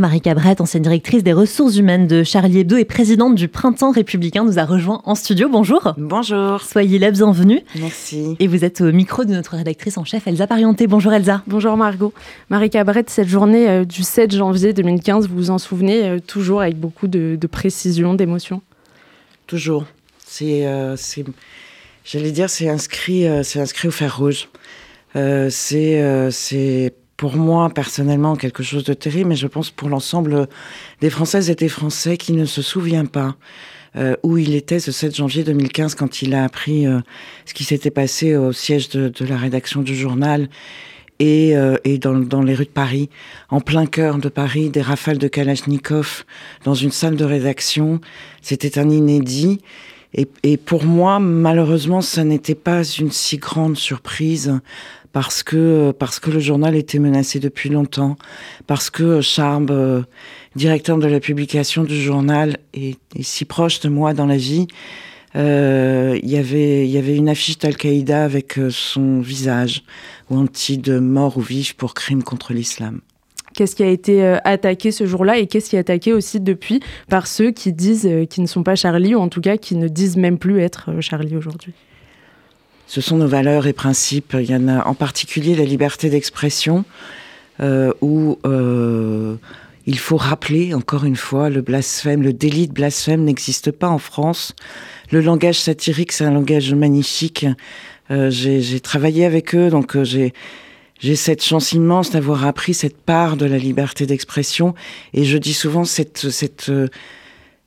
Marie Cabrette, ancienne directrice des ressources humaines de Charlie Hebdo et présidente du Printemps républicain, nous a rejoint en studio. Bonjour. Bonjour. Soyez la bienvenue. Merci. Et vous êtes au micro de notre rédactrice en chef, Elsa Parienté. Bonjour Elsa. Bonjour Margot. Marie Cabrette, cette journée euh, du 7 janvier 2015, vous vous en souvenez euh, toujours avec beaucoup de, précision, d'émotion? Toujours. Euh, c'est, j'allais dire, c'est inscrit, c'est inscrit au fer rouge. c'est, c'est pour moi personnellement quelque chose de terrible, mais je pense pour l'ensemble des Françaises et des Français qui ne se souviennent pas euh, où il était ce 7 janvier 2015 quand il a appris euh, ce qui s'était passé au siège de, la rédaction du journal et, euh, et dans, les rues de Paris, en plein cœur de Paris, des rafales de Kalachnikov dans une salle de rédaction. C'était un inédit. Et, pour moi, malheureusement, ça n'était pas une si grande surprise parce que parce que le journal était menacé depuis longtemps, parce que Charb, euh, directeur de la publication du journal, est, si proche de moi dans la vie. Euh, y il y avait une affiche d'Al-Qaïda avec euh, son visage anti de mort ou vif pour crime contre l'islam. Qu'est-ce qui a été euh, attaqué ce jour-là et qu'est-ce qui est attaqué aussi depuis par ceux qui disent qui ne sont pas Charlie ou en tout cas qui ne disent même plus être Charlie aujourd'hui? Ce sont nos valeurs et principes. Il y en a en particulier la liberté d'expression, euh, où euh, il faut rappeler encore une fois le blasphème, le délit de blasphème n'existe pas en France. Le langage satirique, c'est un langage magnifique. Euh, j'ai travaillé avec eux, donc j'ai j'ai cette chance immense d'avoir appris cette part de la liberté d'expression, et je dis souvent cette cette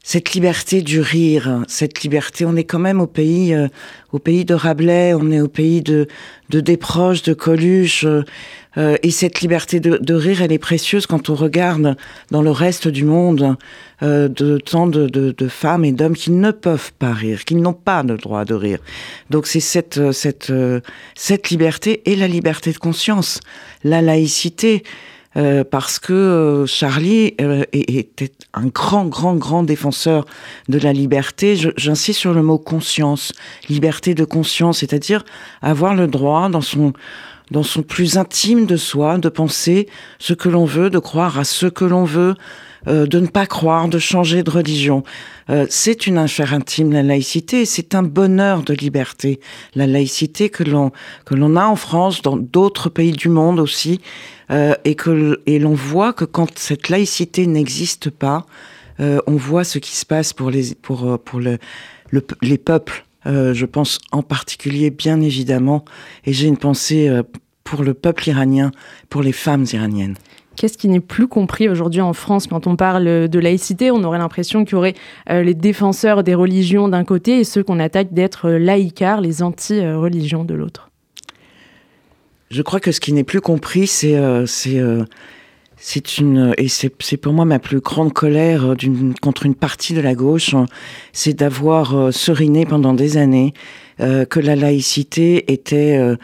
cette liberté du rire, cette liberté, on est quand même au pays, euh, au pays de Rabelais, on est au pays de, de Desproges, de Coluche, euh, euh, et cette liberté de, de, rire, elle est précieuse quand on regarde dans le reste du monde de tant de, de, de femmes et d'hommes qui ne peuvent pas rire, qui n'ont pas le droit de rire. Donc c'est cette, cette, cette liberté et la liberté de conscience, la laïcité. Euh, parce que euh, Charlie euh, était un grand, grand, grand défenseur de la liberté. J'insiste sur le mot conscience, liberté de conscience, c'est-à-dire avoir le droit dans son dans son plus intime de soi, de penser ce que l'on veut, de croire à ce que l'on veut, euh, de ne pas croire, de changer de religion. Euh, c'est une affaire intime, la laïcité, c'est un bonheur de liberté. La laïcité que l'on que l'on a en France, dans d'autres pays du monde aussi, euh, et que et l'on voit que quand cette laïcité n'existe pas, on voit ce qui se passe pour les pour pour le, les peuples. je pense en particulier, bien évidemment, et j'ai une pensée pour le peuple iranien, pour les femmes iraniennes. Qu'est-ce qui n'est plus compris aujourd'hui en France? Quand on parle de laïcité On aurait l'impression qu'il y aurait euh, les défenseurs des religions d'un côté et ceux qu'on attaque d'être laïcards, les anti-religions de l'autre. Je crois que ce qui n'est plus compris, c'est euh, euh, une et c'est pour moi ma plus grande colère contre une partie de la gauche, hein, c'est d'avoir seriné pendant des années que la laïcité était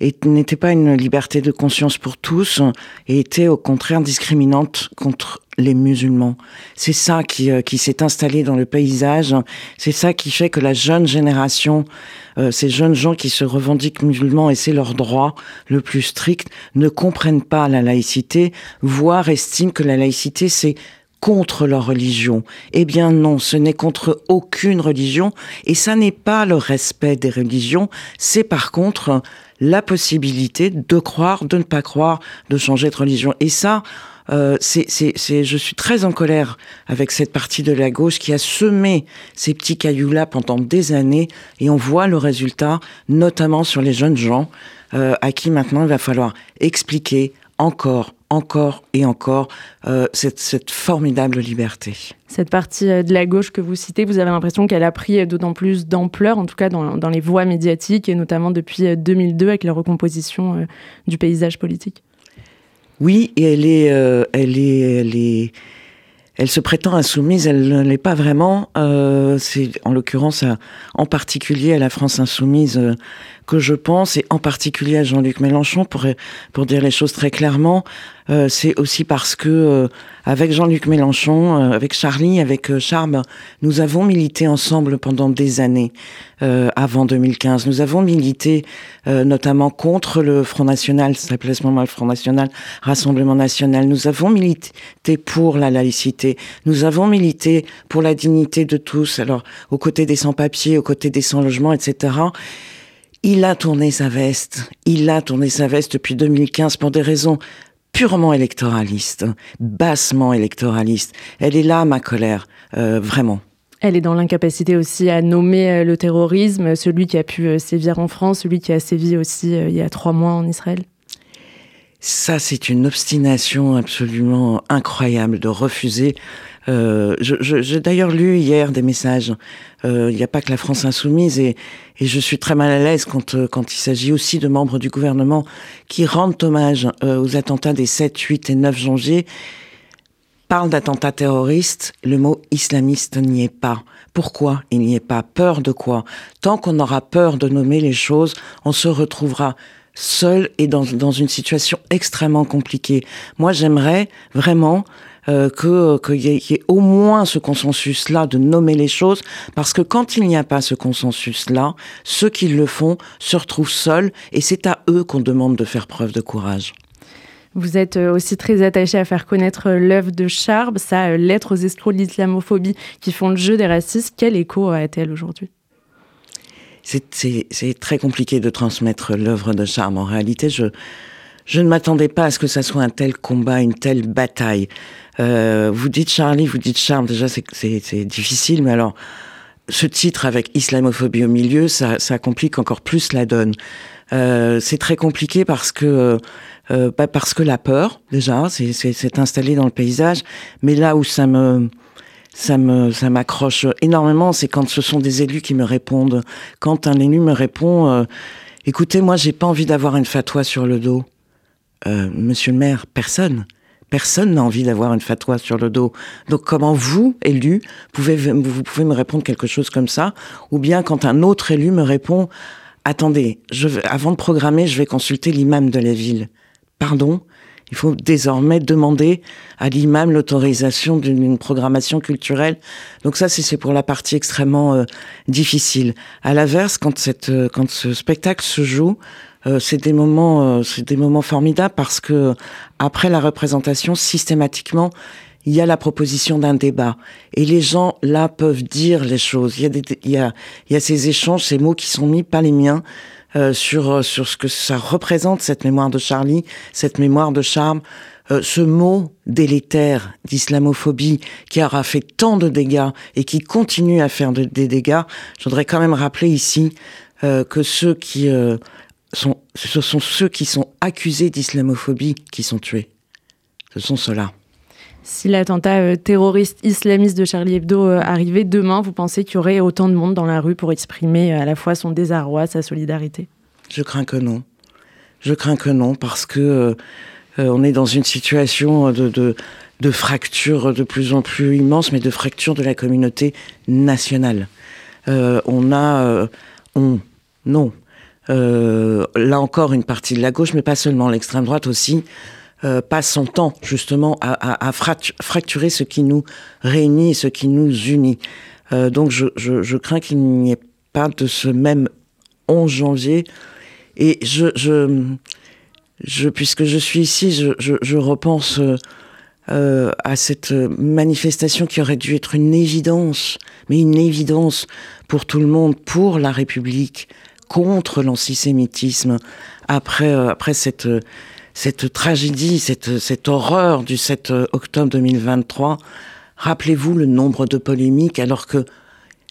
et n'était pas une liberté de conscience pour tous et était au contraire discriminante contre les musulmans. C'est ça qui, euh, qui s'est installé dans le paysage. C'est ça qui fait que la jeune génération, euh, ces jeunes gens qui se revendiquent musulmans et c'est leur droit le plus strict, ne comprennent pas la laïcité, voire estiment que la laïcité c'est contre leur religion. Eh bien non, ce n'est contre aucune religion et ça n'est pas le respect des religions, c'est par contre la possibilité de croire, de ne pas croire, de changer de religion. Et ça, euh, c'est, je suis très en colère avec cette partie de la gauche qui a semé ces petits cailloux-là pendant des années et on voit le résultat, notamment sur les jeunes gens, euh, à qui maintenant il va falloir expliquer encore encore et encore euh, cette, cette, formidable liberté. Cette partie euh, de la gauche que vous citez, vous avez l'impression qu'elle a pris d'autant plus d'ampleur, en tout cas dans, dans, les voies médiatiques, et notamment depuis 2002 euh, avec la recomposition du paysage politique Oui, et elle est, elle est, elle est, elle se prétend insoumise, elle ne l'est pas vraiment. Euh, c'est en l'occurrence en particulier à la France insoumise euh, que je pense, et en particulier à Jean-Luc Mélenchon, pour, pour dire les choses très clairement. Euh, c'est aussi parce que euh, avec Jean-Luc Mélenchon, euh, avec Charlie, avec Charme, nous avons milité ensemble pendant des années avant 2015. Nous avons milité notamment contre le Front National, ça s'appelait ce moment le Front National, Rassemblement National. Nous avons milité pour la laïcité. Nous avons milité pour la dignité de tous. Alors, aux côtés des sans-papiers, aux côtés des sans-logements, etc. Il a tourné sa veste. Il a tourné sa veste depuis 2015 pour des raisons purement électoraliste, bassement électoraliste. Elle est là, ma colère, euh, vraiment. Elle est dans l'incapacité aussi à nommer euh, le terrorisme, celui qui a pu euh, sévir en France, celui qui a sévi aussi il y a trois mois en Israël. Ça, c'est une obstination absolument incroyable de refuser euh, J'ai d'ailleurs lu hier des messages. Euh, il n'y a pas que la France insoumise et, et je suis très mal à l'aise quand, euh, quand il s'agit aussi de membres du gouvernement qui rendent hommage aux attentats des 7, 8 et 9 janvier. Parlent d'attentats terroristes, le mot islamiste n'y est pas. Pourquoi il n'y est pas? Peur de quoi? Tant qu'on aura peur de nommer les choses, on se retrouvera seul et dans, dans une situation extrêmement compliquée. Moi, j'aimerais vraiment euh, qu'il y, ait au moins ce consensus-là de nommer les choses, parce que quand il n'y a pas ce consensus-là, ceux qui le font se retrouvent seuls, et c'est à eux qu'on demande de faire preuve de courage. Vous êtes euh, aussi très attaché à faire connaître euh, l'œuvre de Charb, sa lettre aux escrocs de l'islamophobie qui font le jeu des racistes. Quel écho a-t-elle aujourd'hui? C'est très compliqué de transmettre l'œuvre de Charb. En réalité, je, je ne m'attendais pas à ce que ça soit un tel combat, une telle bataille. Euh, vous dites Charlie, vous dites Charme, déjà c'est difficile, mais alors ce titre avec islamophobie au milieu, ça, ça complique encore plus la donne. Euh, c'est très compliqué parce que euh, bah parce que la peur déjà c'est installé dans le paysage, mais là où ça me ça me ça m'accroche énormément, c'est quand ce sont des élus qui me répondent. Quand un élu me répond, euh, écoutez, moi j'ai pas envie d'avoir une fatwa sur le dos. Euh, monsieur le maire, personne. Personne n'a envie d'avoir une fatwa sur le dos. Donc comment vous, élu, pouvez, vous pouvez me répondre quelque chose comme ça? Ou bien quand un autre élu me répond, attendez, avant de programmer, je vais consulter l'imam de la ville. Pardon? Il faut désormais demander à l'imam l'autorisation d'une programmation culturelle. Donc ça, c'est pour la partie extrêmement euh, difficile. À l'inverse, quand, euh, quand ce spectacle se joue, euh, c'est des moments, euh, c'est des moments formidables parce que après la représentation, systématiquement, il y a la proposition d'un débat et les gens là peuvent dire les choses. Il y a des, il y a, il y a ces échanges, ces mots qui sont mis, pas les miens, euh, sur sur ce que ça représente cette mémoire de Charlie, cette mémoire de charme. ce mot délétère d'islamophobie qui aura fait tant de dégâts et qui continue à faire des dégâts, je voudrais quand même rappeler ici que ceux qui ce sont ceux qui sont accusés d'islamophobie qui sont tués. Ce sont ceux-là. Si l'attentat euh, terroriste islamiste de Charlie Hebdo euh, arrivait demain, vous pensez qu'il y aurait autant de monde dans la rue pour exprimer euh, à la fois son désarroi, sa solidarité? Je crains que non. Je crains que non, parce que on est dans une situation de, de, de, fracture de plus en plus immense, mais de fracture de la communauté nationale. on a... on, non, euh, là encore une partie de la gauche, mais pas seulement l'extrême droite aussi, euh, passe son temps justement à, fracturer ce qui nous réunit et ce qui nous unit. Euh, donc je, crains qu'il n'y ait pas de ce même 11 janvier. Et puisque je suis ici, je, repense à cette manifestation qui aurait dû être une évidence, mais une évidence pour tout le monde, pour la République, contre l'antisémitisme après, euh, après cette, cette tragédie, cette, cette horreur du 7 octobre 2023. Rappelez-vous le nombre de polémiques alors que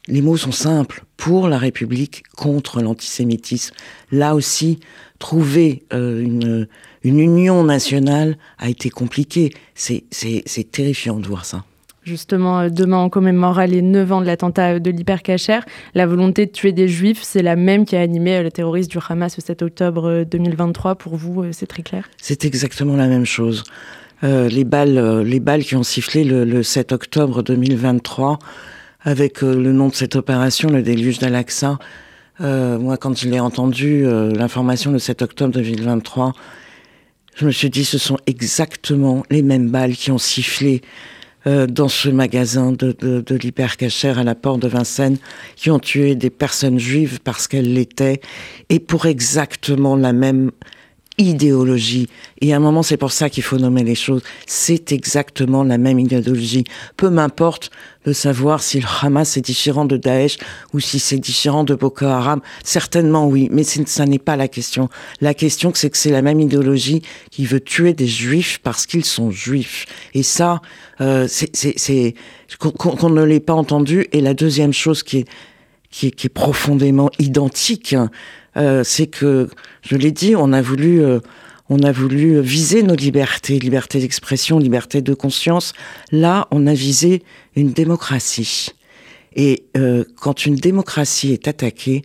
les mots sont simples. Pour la République, contre l'antisémitisme. Là aussi, trouver euh, une, une union nationale a été compliqué. C'est terrifiant de voir ça. Justement, euh, demain, on commémorera les 9 ans de l'attentat euh, de l'hypercacher. La volonté de tuer des juifs, c'est la même qui a animé euh, le terroriste du Hamas le 7 octobre 2023. Pour vous, c'est très clair? C'est exactement la même chose. les, balles, les balles qui ont sifflé le, 7 octobre 2023, avec le nom de cette opération, le déluge d'Al-Aqsa, moi, quand je l'ai entendu, l'information le 7 octobre 2023, je me suis dit, ce sont exactement les mêmes balles qui ont sifflé euh, dans ce magasin de, de, de l'hypercachère à la porte de Vincennes, qui ont tué des personnes juives parce qu'elles l'étaient, et pour exactement la même idéologie. Et à un moment, c'est pour ça qu'il faut nommer les choses. C'est exactement la même idéologie. Peu m'importe de savoir si le Hamas est différent de Daesh ou si c'est différent de Boko Haram. Certainement oui, mais ça n'est pas la question. La question, c'est que c'est la même idéologie qui veut tuer des juifs parce qu'ils sont juifs. Et ça, euh, c'est qu'on ne l'ait pas entendu. Et la deuxième chose qui est, qui est, qui est profondément identique, euh, c'est que, je l'ai dit, on a voulu, euh, on a voulu viser nos libertés, liberté d'expression, liberté de conscience. Là, on a visé une démocratie. Et euh, quand une démocratie est attaquée,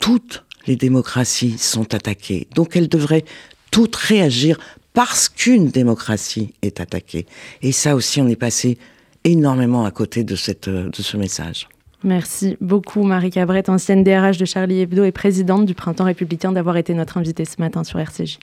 toutes les démocraties sont attaquées. Donc elles devraient toutes réagir parce qu'une démocratie est attaquée. Et ça aussi, on est passé énormément à côté de, cette, de ce message. Merci beaucoup Marie Cabret, ancienne DRH de Charlie Hebdo et présidente du Printemps républicain, d'avoir été notre invitée ce matin sur RCJ.